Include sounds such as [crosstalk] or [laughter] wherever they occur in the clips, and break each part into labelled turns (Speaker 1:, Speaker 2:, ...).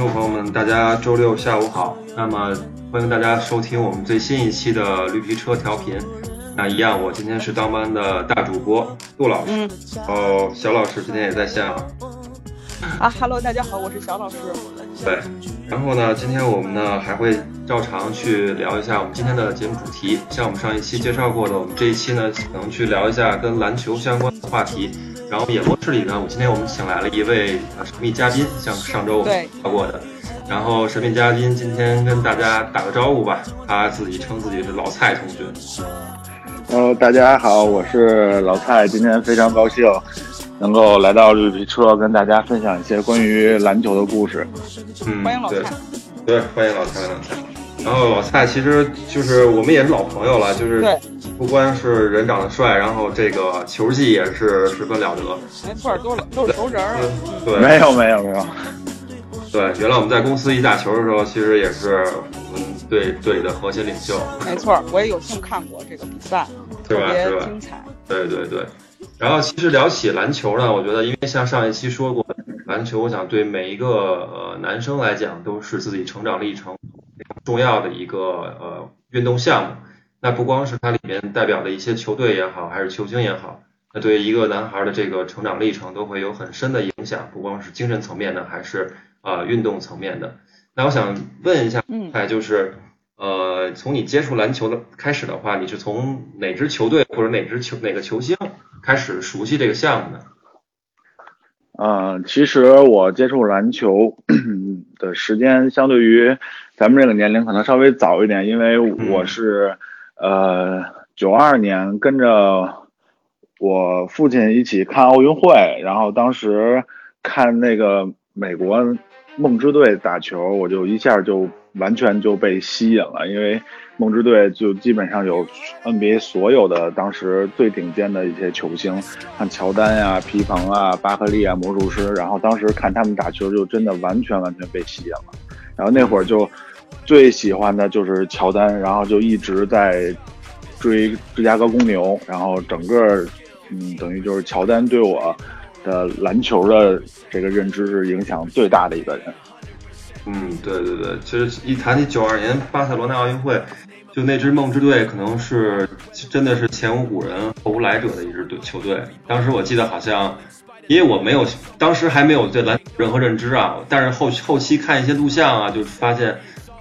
Speaker 1: 听众朋友们，大家周六下午好。那么欢迎大家收听我们最新一期的绿皮车调频。那一样，我今天是当班的大主播杜老师，哦，小老师今天也在线啊。
Speaker 2: 啊哈喽，大家好，我是小老师。
Speaker 1: 对，然后呢，今天我们呢还会照常去聊一下我们今天的节目主题，像我们上一期介绍过的，我们这一期呢可能去聊一下跟篮球相关的话题。然后演播室里呢，我今天我们请来了一位呃神秘嘉宾，像上周我们聊过的。然后神秘嘉宾今天跟大家打个招呼吧，他自己称自己是老蔡同学。
Speaker 3: Hello，大家好，我是老蔡，今天非常高兴。能够来到绿皮车，跟大家分享一些关于篮球的故事。
Speaker 1: 嗯，
Speaker 2: 欢迎老蔡。
Speaker 1: 对，欢迎老蔡，老蔡。然后老蔡其实就是我们也是老朋友了，就是不光是人长得帅，然后这个球技也是十分了得。
Speaker 2: 没错，都都是熟人儿。
Speaker 1: 对，
Speaker 3: 没有没有没有。
Speaker 1: 对，原来我们在公司一打球的时候，其实也是我们队队的核心领袖。
Speaker 2: 没错，我也有幸看过这个比赛，特别精彩。
Speaker 1: 对对对。然后其实聊起篮球呢，我觉得因为像上一期说过，篮球我想对每一个呃男生来讲都是自己成长历程重要的一个呃运动项目。那不光是它里面代表的一些球队也好，还是球星也好，那对于一个男孩的这个成长历程都会有很深的影响，不光是精神层面的，还是呃运动层面的。那我想问一下，哎，就是呃从你接触篮球的开始的话，你是从哪支球队或者哪支球哪个球星？开始熟悉这个项目呢？
Speaker 3: 嗯，其实我接触篮球的时间相对于咱们这个年龄可能稍微早一点，因为我是呃九二年跟着我父亲一起看奥运会，然后当时看那个美国梦之队打球，我就一下就完全就被吸引了，因为。梦之队就基本上有 NBA 所有的当时最顶尖的一些球星，像乔丹呀、皮蓬啊、巴克利啊、魔术师。然后当时看他们打球，就真的完全完全被吸引了。然后那会儿就最喜欢的就是乔丹，然后就一直在追芝加哥公牛。然后整个嗯，等于就是乔丹对我的篮球的这个认知是影响最大的一个人。
Speaker 1: 嗯，对对对，其实一谈起九二年巴塞罗那奥运会。就那支梦之队可能是真的是前无古人后无来者的一支队球队。当时我记得好像，因为我没有当时还没有对篮任何认知啊，但是后后期看一些录像啊，就发现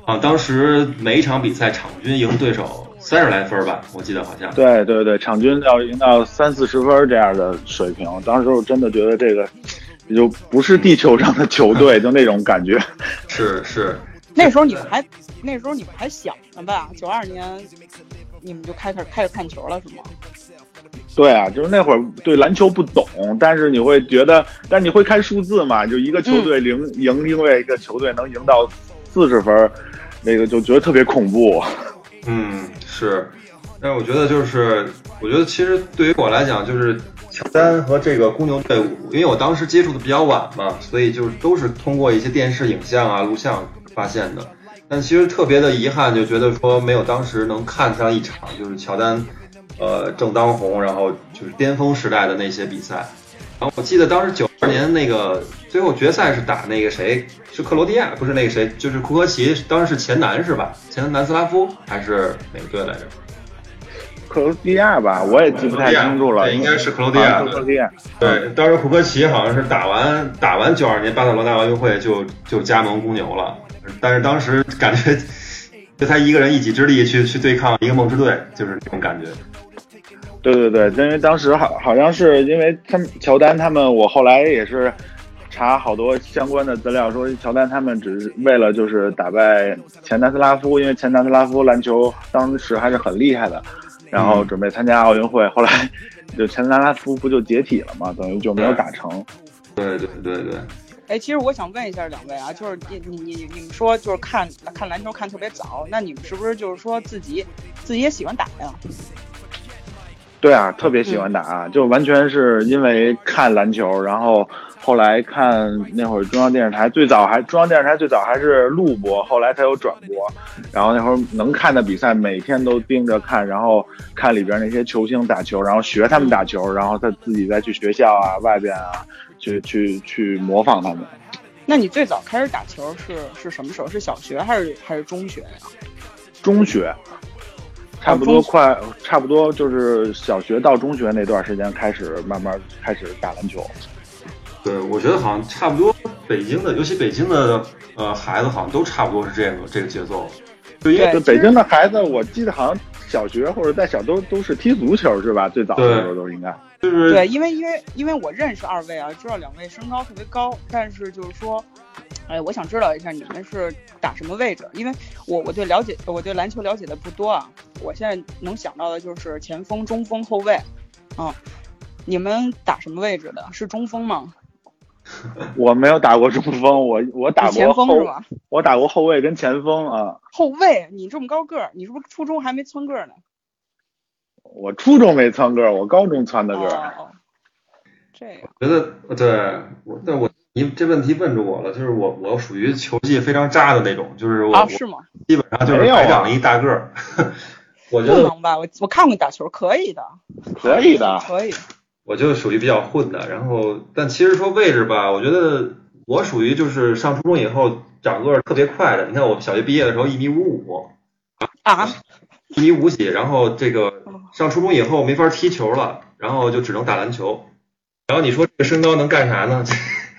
Speaker 1: 啊，当时每一场比赛场均赢对手三十来分吧，我记得好像。
Speaker 3: 对对对，场均要赢到三四十分这样的水平。当时我真的觉得这个也就不是地球上的球队，就那种感觉。[laughs]
Speaker 1: 是是。
Speaker 2: 那时候你们还那时候你们还小呢吧？九二年你们就开始开始看球了是吗？
Speaker 3: 对啊，就是那会儿对篮球不懂，但是你会觉得，但你会看数字嘛？就一个球队赢赢另外一个球队能赢到四十分，那个就觉得特别恐怖。
Speaker 1: 嗯，是。但是我觉得就是，我觉得其实对于我来讲，就是乔丹和这个公牛队伍，因为我当时接触的比较晚嘛，所以就是都是通过一些电视影像啊、录像。发现的，但其实特别的遗憾，就觉得说没有当时能看上一场，就是乔丹，呃，正当红，然后就是巅峰时代的那些比赛。然后我记得当时九二年那个最后决赛是打那个谁，是克罗地亚，不是那个谁，就是库科奇，当时是前南是吧？前南斯拉夫还是哪个队来着？
Speaker 3: 克罗地亚吧，我也记不太清楚了，
Speaker 1: 应该是克罗地亚。
Speaker 3: 克罗地亚。
Speaker 1: 对，当时库科奇好像是打完打完九二年巴塞罗那奥运会就就加盟公牛了。但是当时感觉，就他一个人一己之力去去对抗一个梦之队，就是这种感觉。
Speaker 3: 对对对，因为当时好好像是因为他们乔丹他们，我后来也是查好多相关的资料，说乔丹他们只是为了就是打败前南斯拉夫，因为前南斯拉夫篮球当时还是很厉害的，然后准备参加奥运会，后来 [laughs] 就前南斯拉夫不就解体了嘛，等于就没有打成。
Speaker 1: 对对对对。
Speaker 2: 哎，其实我想问一下两位啊，就是你你你你们说就是看看篮球看特别早，那你们是不是就是说自己自己也喜欢打呀？
Speaker 3: 对啊，特别喜欢打，就完全是因为看篮球，然后后来看那会儿中央电视台最早还中央电视台最早还是录播，后来才有转播，然后那会儿能看的比赛每天都盯着看，然后看里边那些球星打球，然后学他们打球，然后他自己再去学校啊外边啊。去去去模仿他们，
Speaker 2: 那你最早开始打球是是什么时候？是小学还是还是中学呀？
Speaker 3: 中学，差不多快，差不多就是小学到中学那段时间开始慢慢开始打篮球。
Speaker 1: 对，我觉得好像差不多，北京的，尤其北京的呃孩子好像都差不多是这个这个节奏。
Speaker 3: 对，因为北京的孩子，我记得好像小学或者在小都都是踢足球是吧？最早的时候都应该。
Speaker 1: 就是
Speaker 2: 对，因为因为因为我认识二位啊，知道两位身高特别高，但是就是说，哎，我想知道一下你们是打什么位置？因为我我对了解我对篮球了解的不多啊，我现在能想到的就是前锋、中锋、后卫，嗯，你们打什么位置的？是中锋吗？[laughs]
Speaker 3: 我没有打过中锋，我我打过
Speaker 2: 前锋是吧？
Speaker 3: 我打过后卫跟前锋啊。
Speaker 2: 后卫，你这么高个儿，你是不是初中还没蹿个儿呢？
Speaker 3: 我初中没蹿个儿，我高中蹿的个儿。
Speaker 2: 哦，这样。
Speaker 1: 觉得对我，但我你这问题问住我了，就是我我属于球技非常渣的那种，就是我
Speaker 2: 啊是吗？
Speaker 1: 基本上就是白长一大个儿。[laughs] 我觉得
Speaker 2: 不能吧？我我看过你打球，可以的，
Speaker 3: 可以的，
Speaker 2: 可以。
Speaker 1: 我就属于比较混的，然后但其实说位置吧，我觉得我属于就是上初中以后长个特别快的。你看我小学毕业的时候一米五五
Speaker 2: 啊，
Speaker 1: 一米五几，然后这个上初中以后没法踢球了，然后就只能打篮球。然后你说这个身高能干啥呢？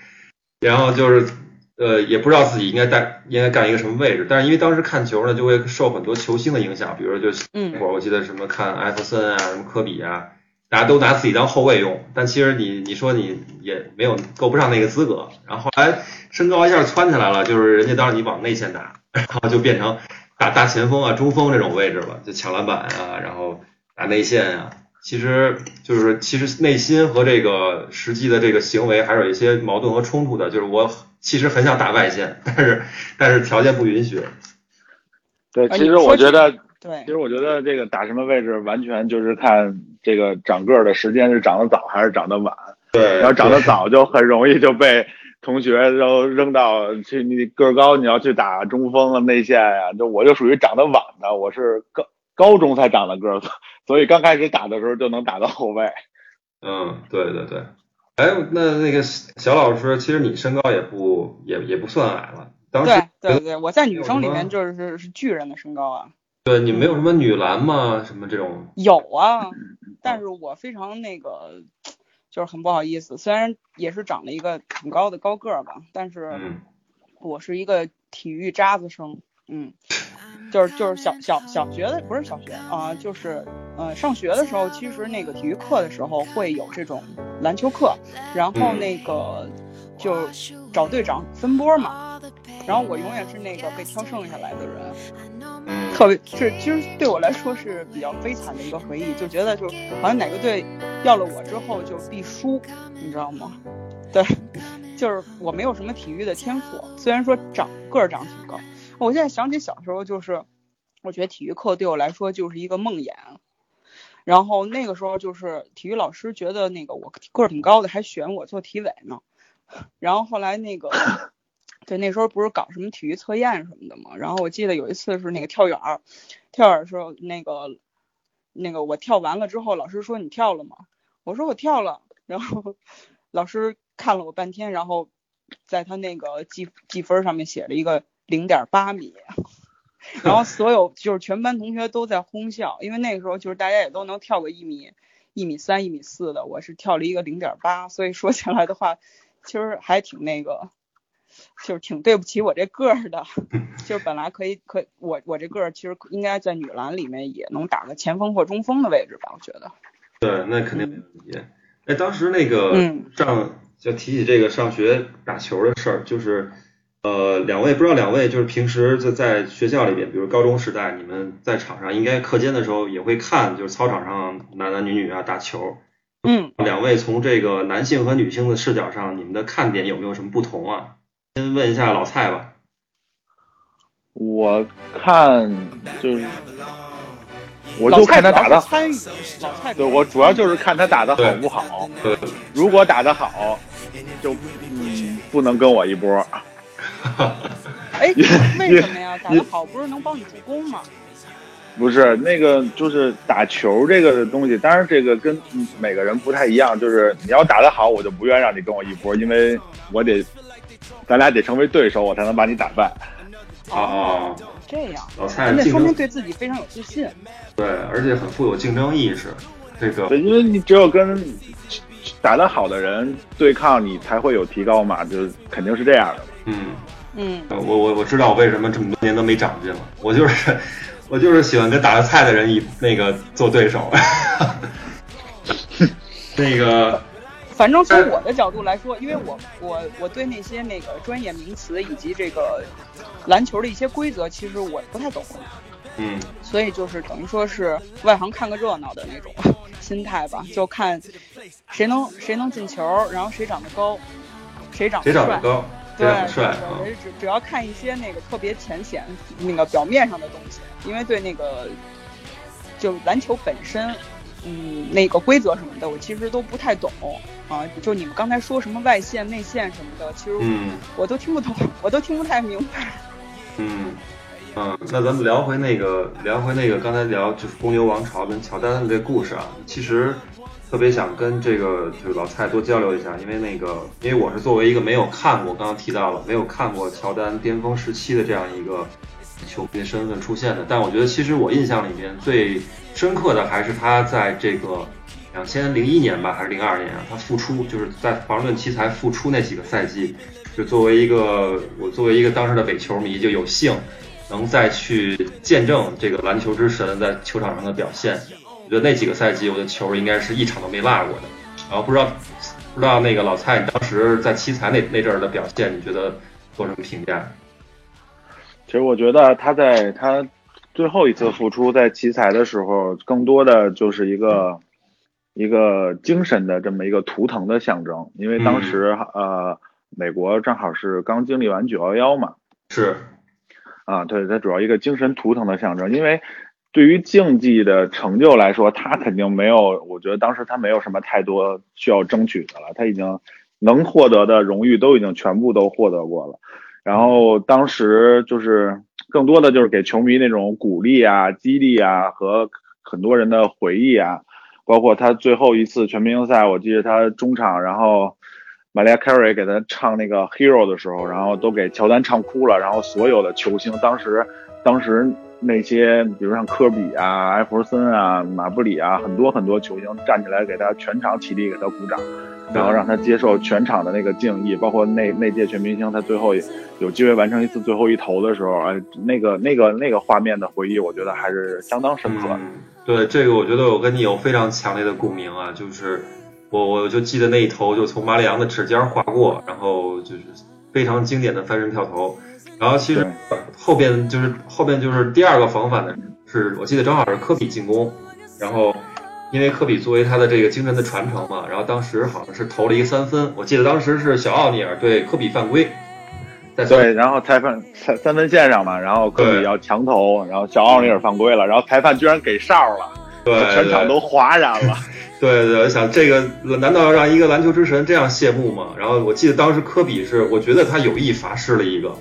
Speaker 1: [laughs] 然后就是呃也不知道自己应该带应该干一个什么位置，但是因为当时看球呢，就会受很多球星的影响，比如说就那会儿我记得什么看艾弗森啊，什么科比啊。大家都拿自己当后卫用，但其实你你说你也没有够不上那个资格。然后后来身高一下窜起来了，就是人家当你往内线打，然后就变成打大前锋啊、中锋这种位置了，就抢篮板啊，然后打内线啊。其实就是其实内心和这个实际的这个行为还是有一些矛盾和冲突的。就是我其实很想打外线，但是但是条件不允许。
Speaker 3: 对，其实我觉得。
Speaker 2: 对，
Speaker 3: 其实我觉得这个打什么位置，完全就是看这个长个儿的时间是长得早还是长得晚。
Speaker 1: 对，
Speaker 3: 要长得早就很容易就被同学都扔到去，你个儿高你要去打中锋啊内线呀，就我就属于长得晚的，我是高高中才长的个子，[laughs] 所以刚开始打的时候就能打到后卫。
Speaker 1: 嗯，对对对。哎，那那个小老师，其实你身高也不也也不算矮了。当时
Speaker 2: 对对对，我在女生里面就是是巨人的身高啊。
Speaker 1: 对，你没有什么女篮吗？什么这种？
Speaker 2: 有啊，但是我非常那个，就是很不好意思。虽然也是长了一个挺高的高个儿吧，但是我是一个体育渣子生。嗯，就是就是小小小学的不是小学啊，就是呃上学的时候，其实那个体育课的时候会有这种篮球课，然后那个就找队长分波嘛，然后我永远是那个被挑剩下来的人，特别是其实对我来说是比较悲惨的一个回忆，就觉得就好像哪个队要了我之后就必输，你知道吗？对，就是我没有什么体育的天赋，虽然说长个儿长挺高。我现在想起小时候，就是我觉得体育课对我来说就是一个梦魇。然后那个时候就是体育老师觉得那个我个儿挺高的，还选我做体委呢。然后后来那个，对，那时候不是搞什么体育测验什么的嘛。然后我记得有一次是那个跳远，跳远的时候那个那个我跳完了之后，老师说你跳了吗？我说我跳了。然后老师看了我半天，然后在他那个记记分上面写了一个。零点八米，[laughs] 然后所有就是全班同学都在哄笑，因为那个时候就是大家也都能跳个一米一米三、一米四的，我是跳了一个零点八，所以说起来的话，其实还挺那个，就是挺对不起我这个儿的，就是本来可以可我我这个儿其实应该在女篮里面也能打个前锋或中锋的位置吧，我觉得。
Speaker 1: 对，那肯定没问题。哎，当时那个上就提起这个上学打球的事儿，就是。呃，两位不知道两位就是平时在在学校里边，比如高中时代，你们在场上应该课间的时候也会看，就是操场上男男女女啊打球。
Speaker 2: 嗯。
Speaker 1: 两位从这个男性和女性的视角上，你们的看点有没有什么不同啊？先问一下老蔡吧。
Speaker 3: 我看就是，我就看他打的
Speaker 2: 参与。老蔡。
Speaker 3: 对，我主要就是看他打的好不好。
Speaker 1: 对。
Speaker 3: 如果打的好，就嗯不能跟我一波。
Speaker 2: 哎，[laughs] 为什么呀？打的好不是能帮你助攻吗？
Speaker 3: 不是，那个就是打球这个东西，当然这个跟每个人不太一样。就是你要打得好，我就不愿让你跟我一波，因为我得咱俩得成为对手，我才能把你打败。
Speaker 1: 哦，
Speaker 2: 这样，
Speaker 1: 老蔡
Speaker 2: 那说明对自己非常有自信。
Speaker 1: 对，而且很富有竞争意识。这个，
Speaker 3: 对，因为你只有跟打得好的人对抗，你才会有提高嘛，就肯定是这样的。
Speaker 1: 嗯
Speaker 2: 嗯，
Speaker 1: 我我我知道我为什么这么多年都没长进了，我就是我就是喜欢跟打得菜的人一那个做对手。[laughs] 那个。
Speaker 2: 反正从我的角度来说，因为我我我对那些那个专业名词以及这个篮球的一些规则，其实我不太懂。
Speaker 1: 嗯。
Speaker 2: 所以就是等于说是外行看个热闹的那种心态吧，就看谁能谁能进球，然后谁长得高，谁长
Speaker 1: 得帅，
Speaker 2: 对，
Speaker 1: 帅。
Speaker 2: 只只要看一些那个特别浅显那个表面上的东西，因为对那个就篮球本身。嗯，那个规则什么的，我其实都不太懂啊。就你们刚才说什么外线、内线什么的，其实我都听不懂，我都听不太明白。
Speaker 1: 嗯嗯，那咱们聊回那个，聊回那个，刚才聊就是公牛王朝跟乔丹的这故事啊。其实特别想跟这个就是老蔡多交流一下，因为那个，因为我是作为一个没有看过，刚刚提到了没有看过乔丹巅峰时期的这样一个球迷身份出现的，但我觉得其实我印象里面最。深刻的还是他在这个两千零一年吧，还是零二年啊？他复出就是在华盛顿奇才复出那几个赛季，就作为一个我作为一个当时的伪球迷，就有幸能再去见证这个篮球之神在球场上的表现。我觉得那几个赛季，我的球应该是一场都没落过的。然后不知道不知道那个老蔡，你当时在奇才那那阵儿的表现，你觉得做什么评价？
Speaker 3: 其实我觉得他在他。最后一次复出在奇才的时候，更多的就是一个一个精神的这么一个图腾的象征，因为当时呃美国正好是刚经历完九幺幺嘛，
Speaker 1: 是。
Speaker 3: 啊，对，它主要一个精神图腾的象征，因为对于竞技的成就来说，他肯定没有，我觉得当时他没有什么太多需要争取的了，他已经能获得的荣誉都已经全部都获得过了，然后当时就是。更多的就是给球迷那种鼓励啊、激励啊和很多人的回忆啊，包括他最后一次全明星赛，我记得他中场，然后玛利亚·凯瑞给他唱那个《Hero》的时候，然后都给乔丹唱哭了，然后所有的球星当时，当时那些比如像科比啊、艾弗森啊、马布里啊，很多很多球星站起来给他全场起立给他鼓掌。然后让他接受全场的那个敬意，包括那那届全明星，他最后有机会完成一次最后一投的时候，哎，那个那个那个画面的回忆，我觉得还是相当深刻。
Speaker 1: 对这个，我觉得我跟你有非常强烈的共鸣啊，就是我我就记得那一投就从马里昂的指尖划过，然后就是非常经典的翻身跳投。然后其实后边就是后边就是第二个防反的是，我记得正好是科比进攻，然后。因为科比作为他的这个精神的传承嘛，然后当时好像是投了一个三分，我记得当时是小奥尼尔对科比犯规，
Speaker 3: 对，然后裁判三三分线上嘛，然后科比要强投，然后小奥尼尔犯规了，然后裁判居然给哨了，
Speaker 1: 对，
Speaker 3: 全场都哗然了。
Speaker 1: 对对，我想这个难道要让一个篮球之神这样谢幕吗？然后我记得当时科比是，我觉得他有意罚失了一个，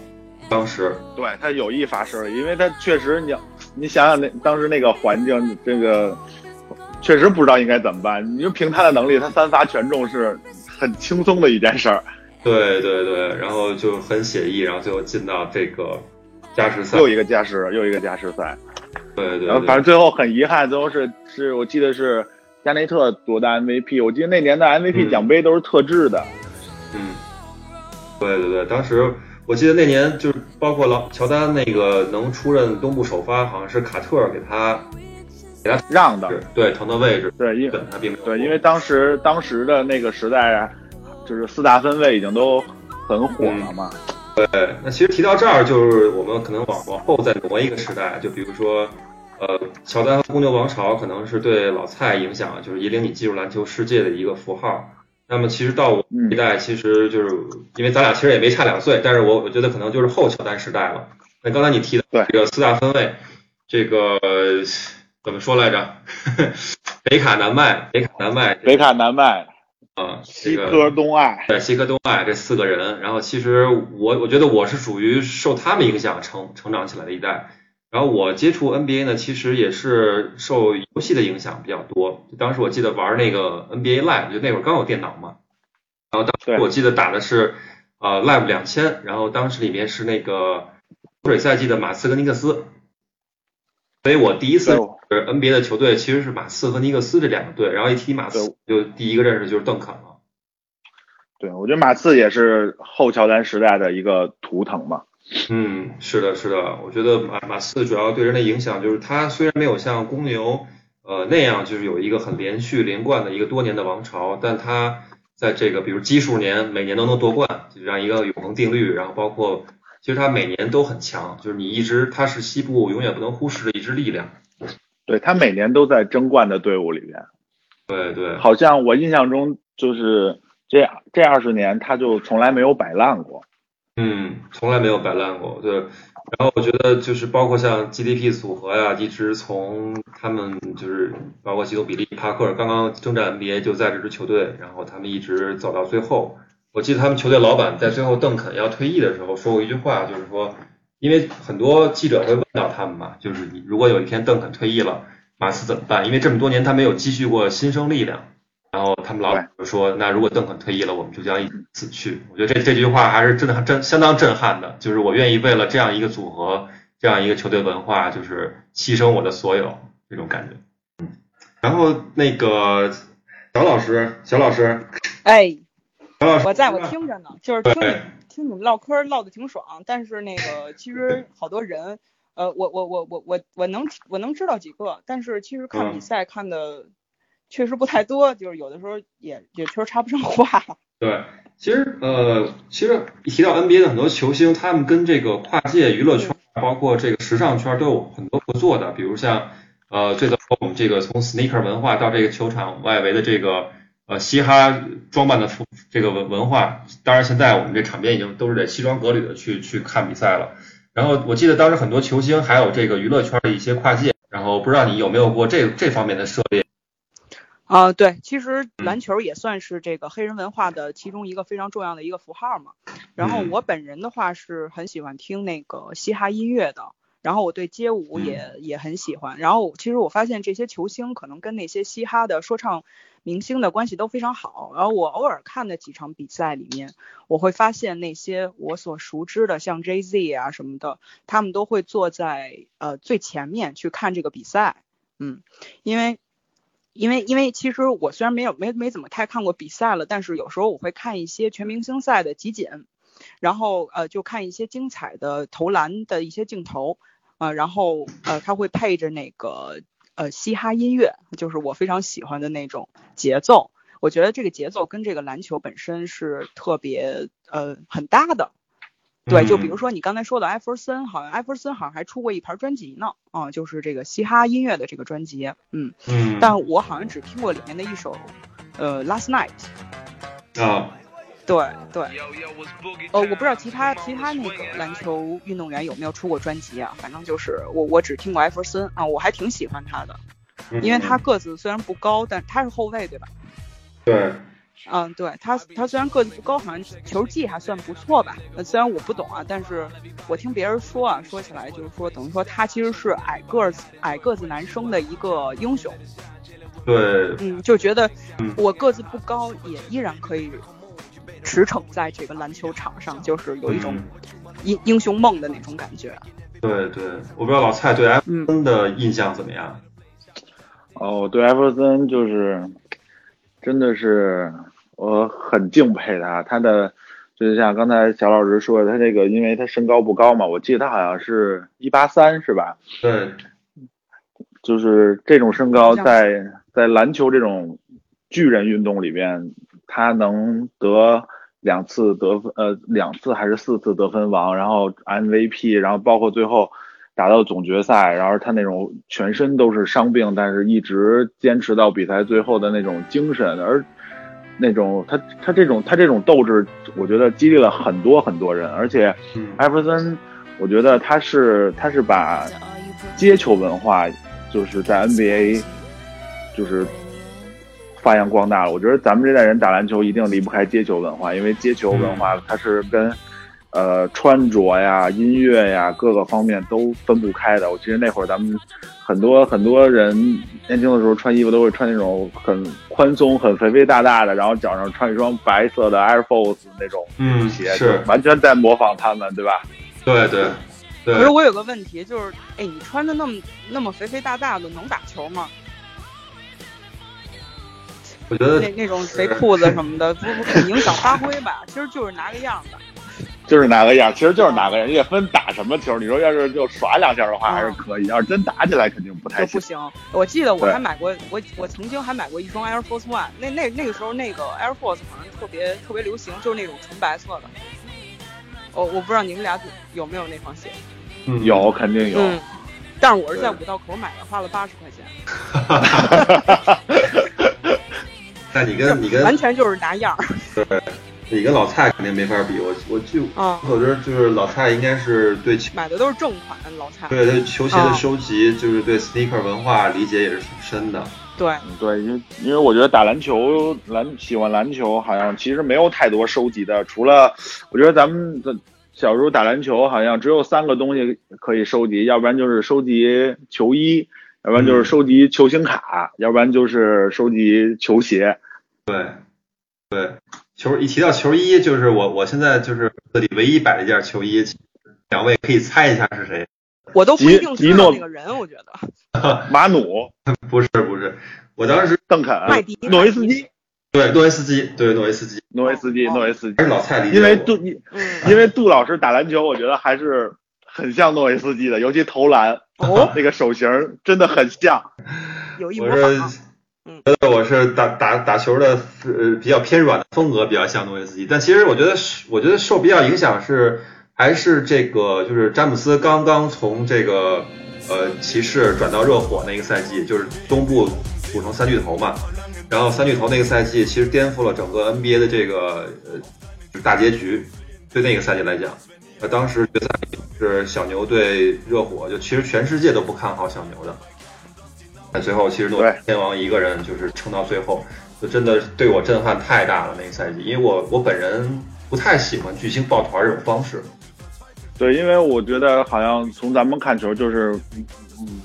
Speaker 1: 当时
Speaker 3: 对他有意罚失了，因为他确实你你想想那当时那个环境这个。确实不知道应该怎么办。你就凭他的能力，他三罚全中是很轻松的一件事儿。
Speaker 1: 对对对，然后就很写意，然后最后进到这个加时赛，
Speaker 3: 又一个加时，又一个加时赛。
Speaker 1: 对对。
Speaker 3: 然后反正最后很遗憾，最后是是我记得是加内特夺得 MVP。我记得那年的 MVP 奖杯都是特制的。
Speaker 1: 嗯。对对对，当时我记得那年就是包括老乔丹那个能出任东部首发，好像是卡特给他。给他
Speaker 3: 让的，
Speaker 1: 对，腾的位置，
Speaker 3: 对，因
Speaker 1: 为他并
Speaker 3: 对，因为当时当时的那个时代，就是四大分位已经都很火了嘛。
Speaker 1: 对，那其实提到这儿，就是我们可能往往后再挪一个时代，就比如说，呃，乔丹和公牛王朝可能是对老蔡影响，就是引领你进入篮球世界的一个符号。那么其实到我这一代，其实就是因为咱俩其实也没差两岁，但是我我觉得可能就是后乔丹时代了。那刚才你提的这个四大分位，这个。怎么说来着？[laughs] 北卡南麦，北卡南麦，
Speaker 3: 北卡南麦，
Speaker 1: 啊，
Speaker 3: 西科东爱，
Speaker 1: 对，西科东爱这四个人。然后其实我我觉得我是属于受他们影响成成长起来的一代。然后我接触 NBA 呢，其实也是受游戏的影响比较多。当时我记得玩那个 NBA Live，就那会儿刚有电脑嘛。然后当时我记得打的是呃 Live 两千，然后当时里面是那个水赛季的马刺跟尼克斯，所以我第一次是 NBA 的球队其实是马刺和尼克斯这两个队，然后一提马刺就第一个认识就是邓肯了。
Speaker 3: 对，我觉得马刺也是后乔丹时代的一个图腾嘛。
Speaker 1: 嗯，是的，是的，我觉得马马刺主要对人的影响就是他虽然没有像公牛呃那样就是有一个很连续连贯的一个多年的王朝，但他在这个比如基数年每年都能夺冠，就这样一个永恒定律，然后包括其实他每年都很强，就是你一直他是西部永远不能忽视的一支力量。
Speaker 3: 对他每年都在争冠的队伍里边。
Speaker 1: 对对，
Speaker 3: 好像我印象中就是。这这二十年他就从来没有摆烂过，
Speaker 1: 嗯，从来没有摆烂过，对。然后我觉得就是包括像 GDP 组合呀，一直从他们就是包括吉多比利、帕克刚刚征战 NBA 就在这支球队，然后他们一直走到最后。我记得他们球队老板在最后邓肯要退役的时候说过一句话，就是说，因为很多记者会问到他们嘛，就是你如果有一天邓肯退役了，马刺怎么办？因为这么多年他没有积蓄过新生力量。然后他们老板就说：“那如果邓肯退役了，我们就将一死去。”我觉得这这句话还是真的真相当震撼的。就是我愿意为了这样一个组合，这样一个球队文化，就是牺牲我的所有这种感觉。嗯。然后那个小老师，小老师，
Speaker 2: 哎，
Speaker 1: 小老师，
Speaker 2: 我在我听着呢，就是听听你们唠嗑唠的挺爽。但是那个其实好多人，呃，我我我我我我能我能知道几个，但是其实看比赛看的。确实不太多，就是有的时候也也确实插不上话。[laughs]
Speaker 1: 对，其实呃，其实一提到 NBA 的很多球星，他们跟这个跨界娱乐圈，包括这个时尚圈都有很多合作的。比如像呃，最早我们这个从 sneaker 文化到这个球场外围的这个呃嘻哈装扮的这个文文化，当然现在我们这场边已经都是得西装革履的去去看比赛了。然后我记得当时很多球星还有这个娱乐圈的一些跨界，然后不知道你有没有过这这方面的涉猎。
Speaker 2: 啊，对，其实篮球也算是这个黑人文化的其中一个非常重要的一个符号嘛。然后我本人的话是很喜欢听那个嘻哈音乐的，然后我对街舞也也很喜欢。然后其实我发现这些球星可能跟那些嘻哈的说唱明星的关系都非常好。然后我偶尔看的几场比赛里面，我会发现那些我所熟知的像 Jay Z 啊什么的，他们都会坐在呃最前面去看这个比赛。嗯，因为。因为因为其实我虽然没有没没怎么太看过比赛了，但是有时候我会看一些全明星赛的集锦，然后呃就看一些精彩的投篮的一些镜头，啊，然后呃他会配着那个呃嘻哈音乐，就是我非常喜欢的那种节奏，我觉得这个节奏跟这个篮球本身是特别呃很搭的。对，就比如说你刚才说的艾弗森，好像艾弗森好像还出过一盘专辑呢，啊，就是这个嘻哈音乐的这个专辑，嗯嗯，但我好像只听过里面的一首，呃，Last Night。
Speaker 1: 啊，
Speaker 2: 对对，呃，我不知道其他其他那个篮球运动员有没有出过专辑啊，反正就是我我只听过艾弗森啊，我还挺喜欢他的，因为他个子虽然不高，但他是后卫对吧？
Speaker 1: 对。
Speaker 2: 嗯，对他，他虽然个子不高，好像球技还算不错吧。呃，虽然我不懂啊，但是我听别人说啊，说起来就是说，等于说他其实是矮个子矮个子男生的一个英雄。
Speaker 1: 对，
Speaker 2: 嗯，就觉得我个子不高，也依然可以驰骋在这个篮球场上，就是有一种英英雄梦的那种感觉。
Speaker 1: 对对，我不知道老蔡对艾弗森的印象怎么样？
Speaker 3: 哦，对艾弗森就是。真的是我很敬佩他，他的就像刚才小老师说的，他这个因为他身高不高嘛，我记得他好像是一八三，是吧？
Speaker 1: 对，
Speaker 3: 就是这种身高在在篮球这种巨人运动里边，他能得两次得分，呃，两次还是四次得分王，然后 MVP，然后包括最后。打到总决赛，然后他那种全身都是伤病，但是一直坚持到比赛最后的那种精神，而那种他他这种他这种斗志，我觉得激励了很多很多人。而且艾弗森，我觉得他是他是把接球文化就是在 NBA 就是发扬光大了。我觉得咱们这代人打篮球一定离不开街球文化，因为街球文化它是跟呃穿着呀、音乐呀各个方面都分不开的。我其实那会儿咱们很多很多人年轻的时候穿衣服都会穿那种很宽松、很肥肥大大的，然后脚上穿一双白色的 Air Force 那种鞋，
Speaker 1: 是
Speaker 3: 完全在模仿他们，对吧？
Speaker 1: 对对。
Speaker 2: 可是我有个问题，就是，哎，你穿的那么那么肥肥大大的，能打球吗？
Speaker 1: 我觉得
Speaker 2: 那那种肥裤子什么的，不不影响发挥吧？其实就是拿个样子。[laughs]
Speaker 3: 就是拿个样，其实就是拿个样，也分打什么球。你说要是就耍两下的话，还是可以；要是真打起来，肯定不太行。
Speaker 2: 不行。我记得我还买过，我我曾经还买过一双 Air Force One，那那那个时候那个 Air Force 好像特别特别流行，就是那种纯白色的。我我不知道你们俩有没有那双鞋。
Speaker 3: 嗯有肯定有，
Speaker 2: 但是我是在五道口买的，花了八十块钱。[laughs]
Speaker 1: 那你跟你跟
Speaker 2: 完全就是拿样儿。[laughs]
Speaker 1: 对，你跟老蔡肯定没法比。我我就啊，我觉得就是老蔡应该是对
Speaker 2: 买的都是正款，老蔡。
Speaker 1: 对对，球鞋的收集就是对 sneaker 文化理解也是挺深的。
Speaker 2: 对
Speaker 3: 对，因为因为我觉得打篮球篮喜欢篮球，好像其实没有太多收集的，除了我觉得咱们的。小时候打篮球，好像只有三个东西可以收集，要不然就是收集球衣，要不然就是收集球星卡，要不然就是收集球鞋。
Speaker 1: 对，对，球一提到球衣，就是我我现在就是这里唯一摆了一件球衣，两位可以猜一下是谁？
Speaker 2: 我都不一定知道那个人，我觉得。[laughs]
Speaker 3: 马努？[laughs]
Speaker 1: 不是不是，我当时
Speaker 3: 邓肯、
Speaker 2: 诺
Speaker 3: 维斯基。
Speaker 1: 对诺维斯基，对诺维斯基，
Speaker 3: 诺维斯基，诺维斯基，
Speaker 1: 还是老蔡理
Speaker 3: 解。因为杜，因为杜老师打篮球，我觉得还是很像诺维斯基的，尤其投篮，[laughs]
Speaker 2: 哦，
Speaker 3: 那个手型真的很像。
Speaker 2: 有一
Speaker 1: 模仿。嗯，觉得我是打打打球的，呃，比较偏软的风格，比较像诺维斯基。但其实我觉得，我觉得受比较影响是还是这个，就是詹姆斯刚刚从这个呃骑士转到热火那个赛季，就是东部组成三巨头嘛。然后三巨头那个赛季其实颠覆了整个 NBA 的这个呃大结局，对那个赛季来讲，呃当时决赛是小牛对热火，就其实全世界都不看好小牛的，但最后其实诺天王一个人就是撑到最后，就真的对我震撼太大了那个赛季，因为我我本人不太喜欢巨星抱团这种方式，
Speaker 3: 对，因为我觉得好像从咱们看球就是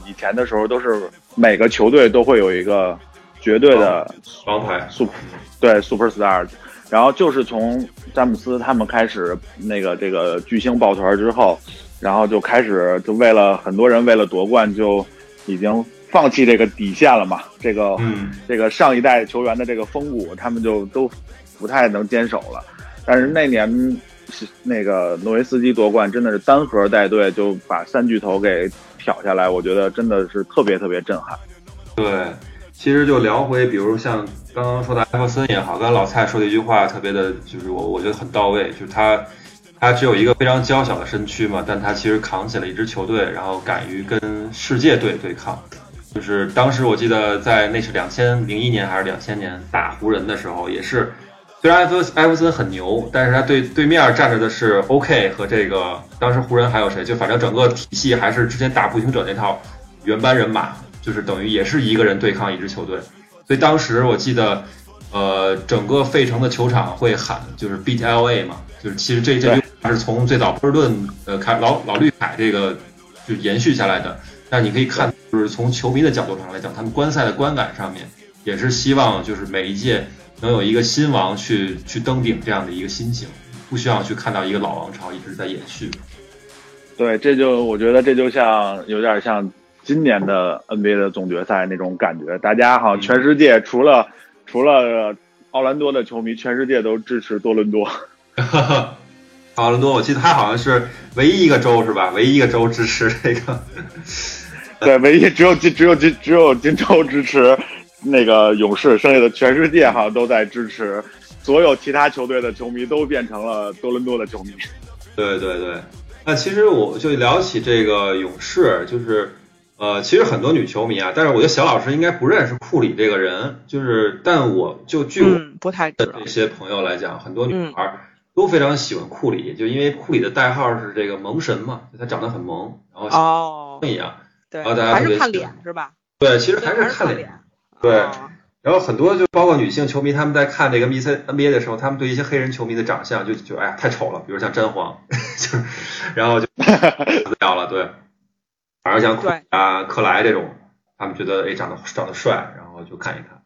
Speaker 3: 以前的时候都是每个球队都会有一个。绝对的
Speaker 1: 王牌
Speaker 3: ，super 对 super star，然后就是从詹姆斯他们开始那个这个巨星抱团之后，然后就开始就为了很多人为了夺冠就已经放弃这个底线了嘛，这个这个上一代球员的这个风骨他们就都不太能坚守了，但是那年那个诺维斯基夺冠真的是单核带队就把三巨头给挑下来，我觉得真的是特别特别震撼，
Speaker 1: 对。其实就聊回，比如像刚刚说的艾弗森也好，刚刚老蔡说的一句话特别的，就是我我觉得很到位，就是他他只有一个非常娇小的身躯嘛，但他其实扛起了一支球队，然后敢于跟世界队对抗。就是当时我记得在那是两千零一年还是两千年打湖人的时候，也是虽然艾弗艾弗森很牛，但是他对对面站着的是 OK 和这个当时湖人还有谁，就反正整个体系还是之前打步行者那套原班人马。就是等于也是一个人对抗一支球队，所以当时我记得，呃，整个费城的球场会喊就是 beat LA 嘛，就是其实这这句话是从最早波士顿呃开老老绿海这个就延续下来的。但你可以看，就是从球迷的角度上来讲，他们观赛的观感上面也是希望就是每一届能有一个新王去去登顶这样的一个心情，不需要去看到一个老王朝一直在延续。
Speaker 3: 对，这就我觉得这就像有点像。今年的 NBA 的总决赛那种感觉，大家好像全世界除了除了奥兰多的球迷，全世界都支持多伦多。[laughs]
Speaker 1: 奥兰多，我记得他好像是唯一一个州是吧？唯一一个州支持这个。[laughs]
Speaker 3: 对，唯一只有金只有金只有金州支持那个勇士，剩下的全世界好像都在支持。所有其他球队的球迷都变成了多伦多的球迷。
Speaker 1: 对对对，那其实我就聊起这个勇士，就是。呃，其实很多女球迷啊，但是我觉得小老师应该不认识库里这个人，就是，但我就据我
Speaker 2: 不太
Speaker 1: 的这些朋友来讲，很多女孩都非常喜欢库里，就因为库里的代号是这个萌神嘛，他长得很萌，然后
Speaker 2: 哦
Speaker 1: 一样，
Speaker 2: 对，
Speaker 1: 然后大家
Speaker 2: 还是看脸是吧？
Speaker 1: 对，其实还是
Speaker 2: 看
Speaker 1: 脸，对，然后很多就包括女性球迷，他们在看这个 NBA NBA 的时候，他们对一些黑人球迷的长相就就哎呀太丑了，比如像詹皇，[laughs] 就然后就 [laughs] 死掉了，对。反而像啊克莱这种，他们觉得哎长得长得帅，然后就看一看。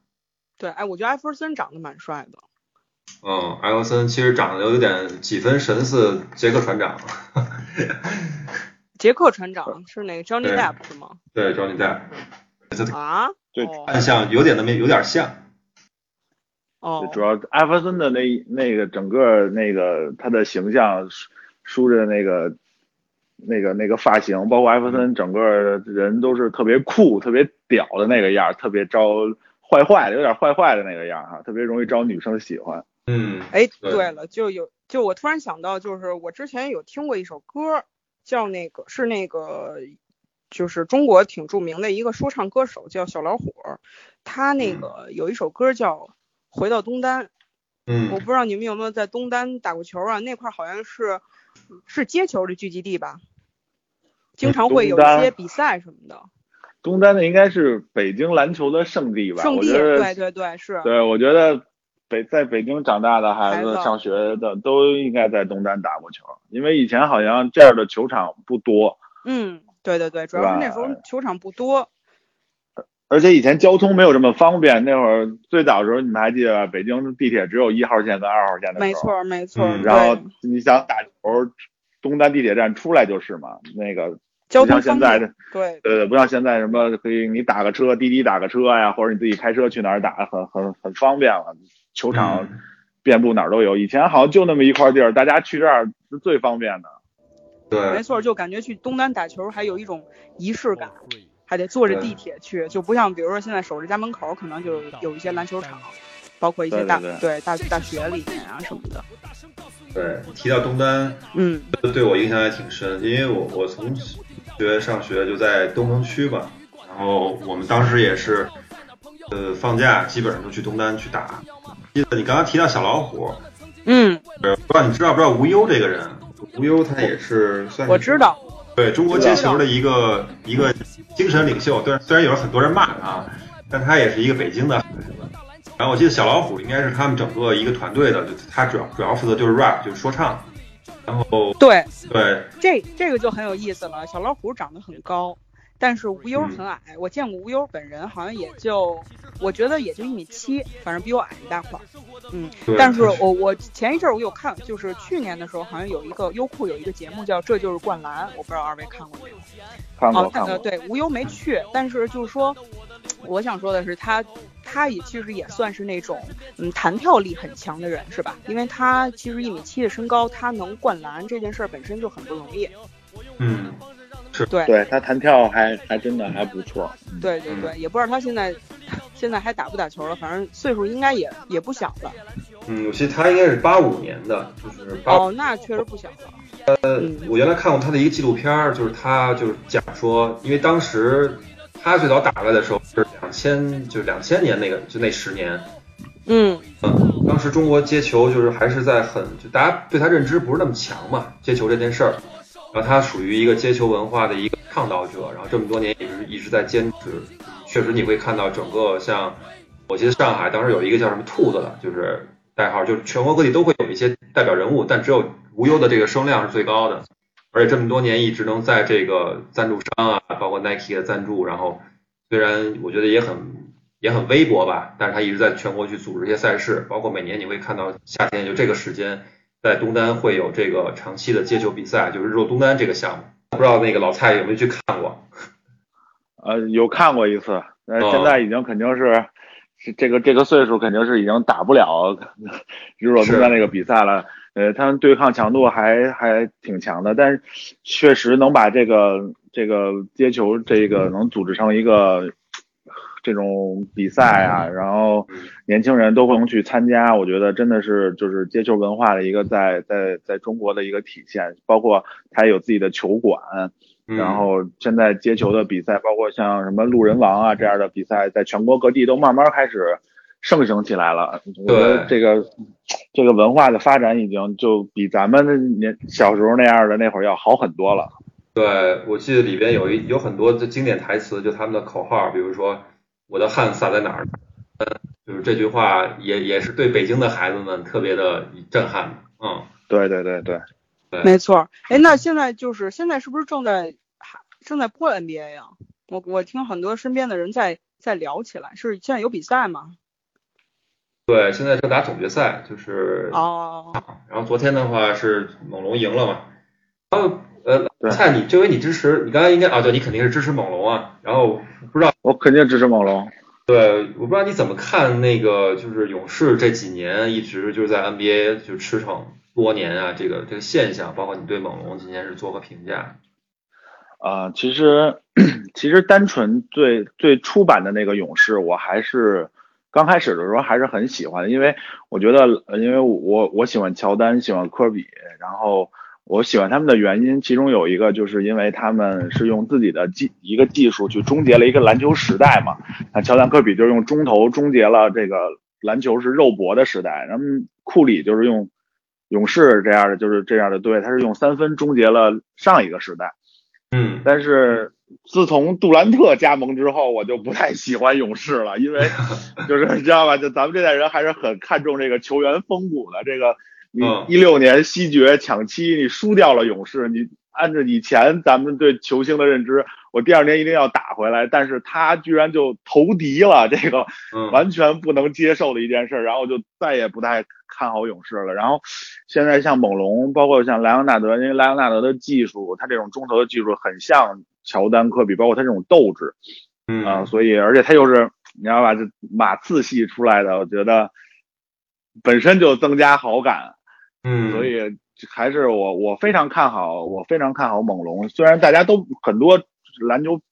Speaker 2: 对，哎，我觉得艾弗森长得蛮帅的。
Speaker 1: 嗯，艾弗森其实长得有点几分神似杰克船长。[laughs]
Speaker 2: 杰克船长是那个 Johnny Depp 是吗？
Speaker 1: 对，Johnny Depp。
Speaker 2: 啊？[laughs]
Speaker 3: 对，
Speaker 1: 看像有点那么有点像。
Speaker 2: 哦。
Speaker 3: 主要艾弗森的那那个整个那个他的形象梳着那个。那个那个发型，包括艾弗森整个人都是特别酷、特别屌的那个样，特别招坏坏的，有点坏坏的那个样哈，特别容易招女生喜欢。
Speaker 1: 嗯，
Speaker 2: 哎，对了，就有就我突然想到，就是我之前有听过一首歌，叫那个是那个就是中国挺著名的一个说唱歌手叫小老虎，他那个有一首歌叫《回到东单》。
Speaker 1: 嗯，
Speaker 2: 我不知道你们有没有在东单打过球啊？那块好像是是接球的聚集地吧？经常会有一些比赛什么的。
Speaker 3: 东单的应该是北京篮球的圣地吧？
Speaker 2: 圣地，对对对，是。
Speaker 3: 对，我觉得北在北京长大的孩子上学的都应该在东单打过球，因为以前好像这样的球场不多。
Speaker 2: 嗯，对对对，主要是那时候球场不多。
Speaker 3: 而且以前交通没有这么方便，那会儿最早的时候，你们还记得北京地铁只有一号线跟二号线的
Speaker 2: 时候。没错没错。
Speaker 3: 然后你想打球，东单地铁站出来就是嘛，那个。
Speaker 2: 不
Speaker 3: 像现在的，
Speaker 2: 对，
Speaker 3: 呃，不像现在什么可以你打个车，滴滴打个车呀，或者你自己开车去哪儿打，很很很方便了。球场遍布哪儿都有，以前好像就那么一块地儿，大家去这儿是最方便的。
Speaker 1: 对，
Speaker 2: 没错，就感觉去东单打球还有一种仪式感，还得坐着地铁去，就不像比如说现在守着家门口，可能就有一些篮球场，包括一些大
Speaker 3: 对
Speaker 2: 大大学里面啊什么的。
Speaker 1: 对，提到东单，
Speaker 2: 嗯，
Speaker 1: 对我印象还挺深，因为我我从。学上学就在东城区吧，然后我们当时也是，呃，放假基本上都去东单去打。记得你刚刚提到小老虎，
Speaker 2: 嗯，
Speaker 1: 不知道你知道不知道无忧这个人？无忧他也是算
Speaker 2: 我知道，
Speaker 1: 对中国街球的一个一个精神领袖。对，虽然有很多人骂啊，但他也是一个北京的。然后我记得小老虎应该是他们整个一个团队的，就他主要主要负责就是 rap，就是说唱。然后
Speaker 2: 对
Speaker 1: 对，
Speaker 2: 这这个就很有意思了。小老虎长得很高，但是无忧很矮。我见过无忧本人，好像也就我觉得也就一米七，反正比我矮一大块。嗯，但是我我前一阵我有看，就是去年的时候，好像有一个优酷有一个节目叫《这就是灌篮》，我不知道二位看过没有？
Speaker 3: 看过看过。
Speaker 2: 对，无忧没去，但是就是说，我想说的是他。他也其实也算是那种嗯弹跳力很强的人是吧？因为他其实一米七的身高，他能灌篮这件事儿本身就很不容易。
Speaker 1: 嗯，是
Speaker 2: 对，
Speaker 3: 对他弹跳还还真的还不错。
Speaker 2: 对对对，也不知道他现在现在还打不打球了，反正岁数应该也也不小了。
Speaker 1: 嗯，我记得他应该是八五年的，就是八
Speaker 2: 哦，那确实不小了。
Speaker 1: 呃，我原来看过他的一个纪录片，就是他就是讲说，因为当时。他最早打过来的时候是两千，就是两千年那个，就那十年，
Speaker 2: 嗯
Speaker 1: 嗯，当时中国接球就是还是在很，就大家对他认知不是那么强嘛，接球这件事儿，然后他属于一个接球文化的一个倡导者，然后这么多年也是一直在坚持，确实你会看到整个像，我记得上海当时有一个叫什么兔子的，就是代号，就是全国各地都会有一些代表人物，但只有无忧的这个声量是最高的。而且这么多年一直能在这个赞助商啊，包括 Nike 的赞助，然后虽然我觉得也很也很微薄吧，但是他一直在全国去组织一些赛事，包括每年你会看到夏天就这个时间，在东单会有这个长期的接球比赛，就是若东单这个项目，不知道那个老蔡有没有去看过？[laughs]
Speaker 3: 呃，有看过一次，呃，现在已经肯定是是这个这个岁数肯定是已经打不了日若东单那个比赛了。呃，他们对抗强度还还挺强的，但是确实能把这个这个接球这个能组织成一个这种比赛啊，然后年轻人都会能去参加，我觉得真的是就是街球文化的一个在在在中国的一个体现，包括他有自己的球馆，然后现在接球的比赛，包括像什么路人王啊这样的比赛，在全国各地都慢慢开始。盛行起来了，我觉得这个这个文化的发展已经就比咱们年小时候那样的那会儿要好很多了。
Speaker 1: 对，我记得里边有一有很多的经典台词，就他们的口号，比如说我的汗洒在哪儿，就是这句话也也是对北京的孩子们特别的震撼。嗯，
Speaker 3: 对对对对，对
Speaker 2: 没错。哎，那现在就是现在是不是正在正在播 NBA 呀？我我听很多身边的人在在聊起来，是现在有比赛吗？
Speaker 1: 对，现在正打总决赛，就是
Speaker 2: 哦。
Speaker 1: 然后昨天的话是猛龙赢了嘛？然后呃，蔡，你这回你支持？你刚才应该啊，对，你肯定是支持猛龙啊。然后不知道
Speaker 3: 我肯定支持猛龙。
Speaker 1: 对，我不知道你怎么看那个，就是勇士这几年一直就是在 NBA 就驰骋多年啊，这个这个现象，包括你对猛龙今年是作何评价？
Speaker 3: 啊，其实 [clears throat] 其实单纯最最初版的那个勇士，我还是刚开始的时候还是很喜欢，因为我觉得，因为我我喜欢乔丹，喜欢科比，然后。我喜欢他们的原因，其中有一个就是因为他们是用自己的技一个技术去终结了一个篮球时代嘛。那乔丹、科比就是用中投终结了这个篮球是肉搏的时代，然后库里就是用勇士这样的就是这样的队，他是用三分终结了上一个时代。
Speaker 1: 嗯，
Speaker 3: 但是自从杜兰特加盟之后，我就不太喜欢勇士了，因为 [laughs] 就是你知道吧，就咱们这代人还是很看重这个球员风骨的这个。你一六年西决抢七，你输掉了勇士。你按照以前咱们对球星的认知，我第二年一定要打回来。但是他居然就投敌了，这个完全不能接受的一件事。然后就再也不太看好勇士了。然后现在像猛龙，包括像莱昂纳德，因为莱昂纳德的技术，他这种中投的技术很像乔丹、科比，包括他这种斗志，啊，所以而且他又是你知道吧，这马刺系出来的，我觉得本身就增加好感。
Speaker 1: 嗯，
Speaker 3: 所以还是我我非常看好，我非常看好猛龙。虽然大家都很多篮球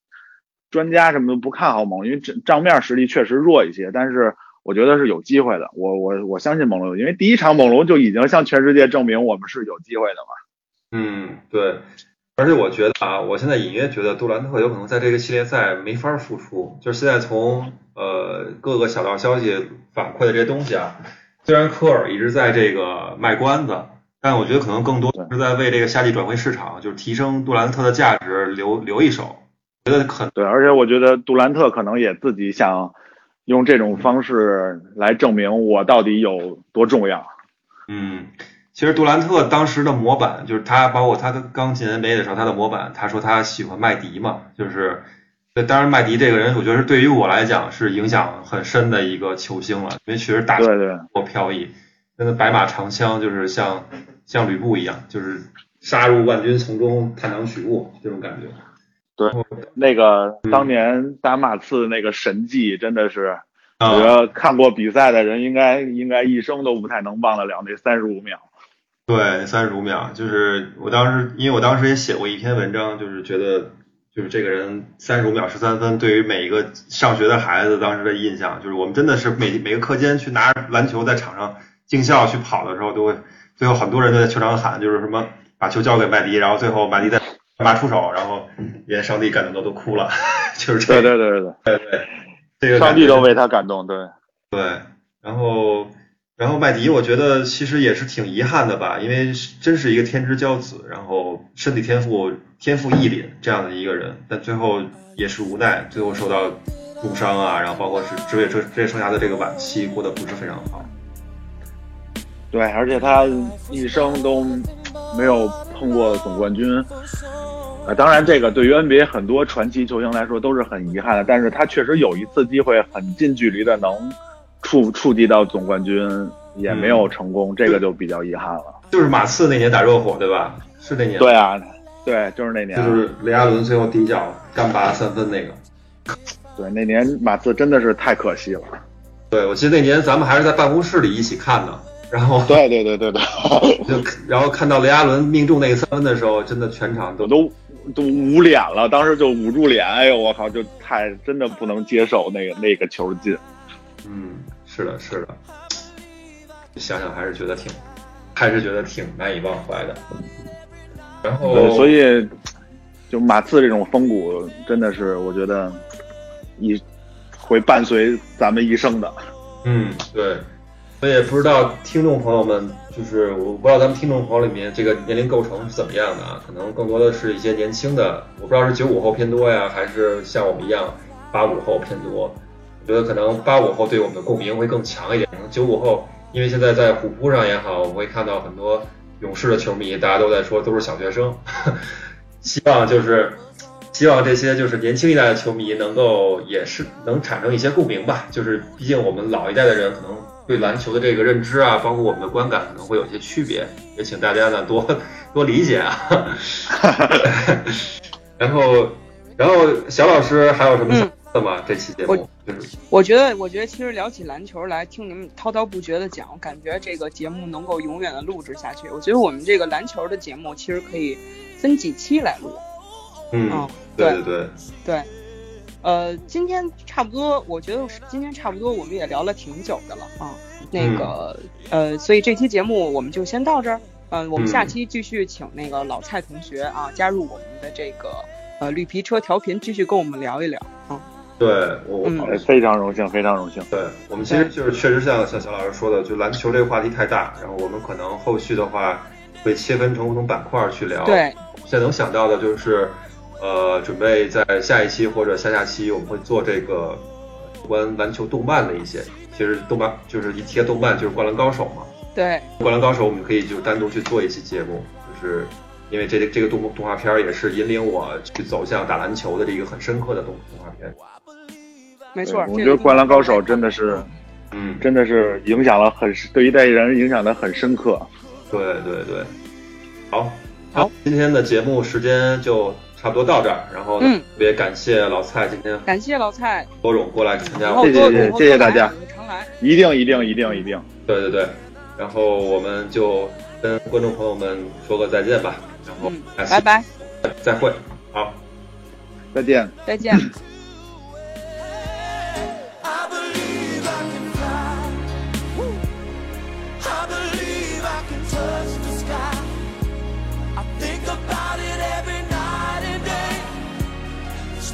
Speaker 3: 专家什么的不看好猛龙，因为账账面实力确实弱一些，但是我觉得是有机会的。我我我相信猛龙，因为第一场猛龙就已经向全世界证明我们是有机会的嘛。
Speaker 1: 嗯，对。而且我觉得啊，我现在隐约觉得杜兰特有可能在这个系列赛没法复出。就是现在从呃各个小道消息反馈的这些东西啊。虽然科尔一直在这个卖关子，但我觉得可能更多是在为这个夏季转会市场，就是提升杜兰特的价值留留一手。觉得很
Speaker 3: 对，而且我觉得杜兰特可能也自己想用这种方式来证明我到底有多重要。
Speaker 1: 嗯，其实杜兰特当时的模板就是他，包括他刚进 NBA 的时候，他的模板，他说他喜欢麦迪嘛，就是。那当然，麦迪这个人，我觉得是对于我来讲是影响很深的一个球星了，因为确实打球过飘逸，真的白马长枪就是像像吕布一样，就是杀入万军丛中，探囊取物这种感觉。
Speaker 3: 对，那个当年打马刺那个神迹，真的是，我觉得看过比赛的人应该应该一生都不太能忘得了那三十五秒。
Speaker 1: 对，三十五秒，就是我当时，因为我当时也写过一篇文章，就是觉得。就是这个人三十五秒十三分，对于每一个上学的孩子当时的印象，就是我们真的是每每个课间去拿篮球在场上进校去跑的时候，都会最后很多人都在球场喊，就是什么把球交给麦迪，然后最后麦迪再拿出手，然后连上帝感动的都哭了，[laughs] 就是这
Speaker 3: 对对对对
Speaker 1: 对对，这个
Speaker 3: 上帝都为他感动，对
Speaker 1: 对，然后。然后麦迪，我觉得其实也是挺遗憾的吧，因为真是一个天之骄子，然后身体天赋天赋异禀这样的一个人，但最后也是无奈，最后受到重伤啊，然后包括是职业职职业生涯的这个晚期过得不是非常好。
Speaker 3: 对，而且他一生都没有碰过总冠军，啊，当然这个对于 NBA 很多传奇球星来说都是很遗憾的，但是他确实有一次机会很近距离的能。触触及到总冠军也没有成功，这个就比较遗憾了。
Speaker 1: 就是马刺那年打热火，对吧？是那年。
Speaker 3: 对啊，对，就是那年。
Speaker 1: 就是雷阿伦最后底角干拔三分那个。
Speaker 3: 对，那年马刺真的是太可惜了。
Speaker 1: 对，我记得那年咱们还是在办公室里一起看的，然后。
Speaker 3: 对对对对对。[laughs]
Speaker 1: 就然后看到雷阿伦命中那个三分的时候，真的全场都
Speaker 3: 都都捂脸了，当时就捂住脸，哎呦我靠，就太真的不能接受那个那个球进。
Speaker 1: 嗯。是的，是的，想想还是觉得挺，还是觉得挺难以忘怀的。然后，
Speaker 3: 所以就马刺这种风骨，真的是我觉得一会伴随咱们一生的。
Speaker 1: 嗯，对。我也不知道听众朋友们，就是我不知道咱们听众朋友里面这个年龄构成是怎么样的啊？可能更多的是一些年轻的，我不知道是九五后偏多呀，还是像我们一样八五后偏多。觉得可能八五后对我们的共鸣会更强一点。可能九五后，因为现在在虎扑上也好，我会看到很多勇士的球迷，大家都在说都是小学生。希望就是希望这些就是年轻一代的球迷能够也是能产生一些共鸣吧。就是毕竟我们老一代的人可能对篮球的这个认知啊，包括我们的观感可能会有些区别，也请大家呢多多理解啊。[laughs] 然后，然后小老师还有什么想的吗？这期节目就是，
Speaker 2: 我觉得，我觉得其实聊起篮球来，听你们滔滔不绝的讲，我感觉这个节目能够永远的录制下去。我觉得我们这个篮球的节目其实可以分几期来录。
Speaker 1: 嗯，对对对
Speaker 2: 对。呃，今天差不多，我觉得今天差不多，我们也聊了挺久的了啊。那个，呃，所以这期节目我们就先到这儿。嗯，我们下期继续请那个老蔡同学啊加入我们的这个呃绿皮车调频，继续跟我们聊一聊啊。
Speaker 1: 对，我
Speaker 3: 我非常荣幸，非常荣幸。
Speaker 1: 对我们其实就是确实像像小老师说的，就篮球这个话题太大，然后我们可能后续的话会切分成不同板块去聊。
Speaker 2: 对，
Speaker 1: 现在能想到的就是呃，准备在下一期或者下下期我们会做这个关篮球动漫的一些，其实动漫就是一贴动漫就是灌篮高手嘛。
Speaker 2: 对，
Speaker 1: 灌篮高手我们可以就单独去做一期节目，就是因为这这个动动画片也是引领我去走向打篮球的这一个很深刻的动动画片。
Speaker 2: 没错，
Speaker 3: 我觉得灌篮高手真的是，
Speaker 1: 嗯，
Speaker 3: 真的是影响了很对一代人影响的很深刻。
Speaker 1: 对对对，好，好，今天的节目时间就差不多到这儿，然后特别感谢老蔡今天，
Speaker 2: 感谢老蔡
Speaker 1: 郭总过来参加，
Speaker 3: 谢谢谢谢大家，一定一定一定一定，
Speaker 1: 对对对。然后我们就跟观众朋友们说个再见吧，然后
Speaker 2: 拜拜，
Speaker 1: 再会，好，
Speaker 3: 再见，
Speaker 2: 再见。[laughs]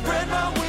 Speaker 2: spread my wings.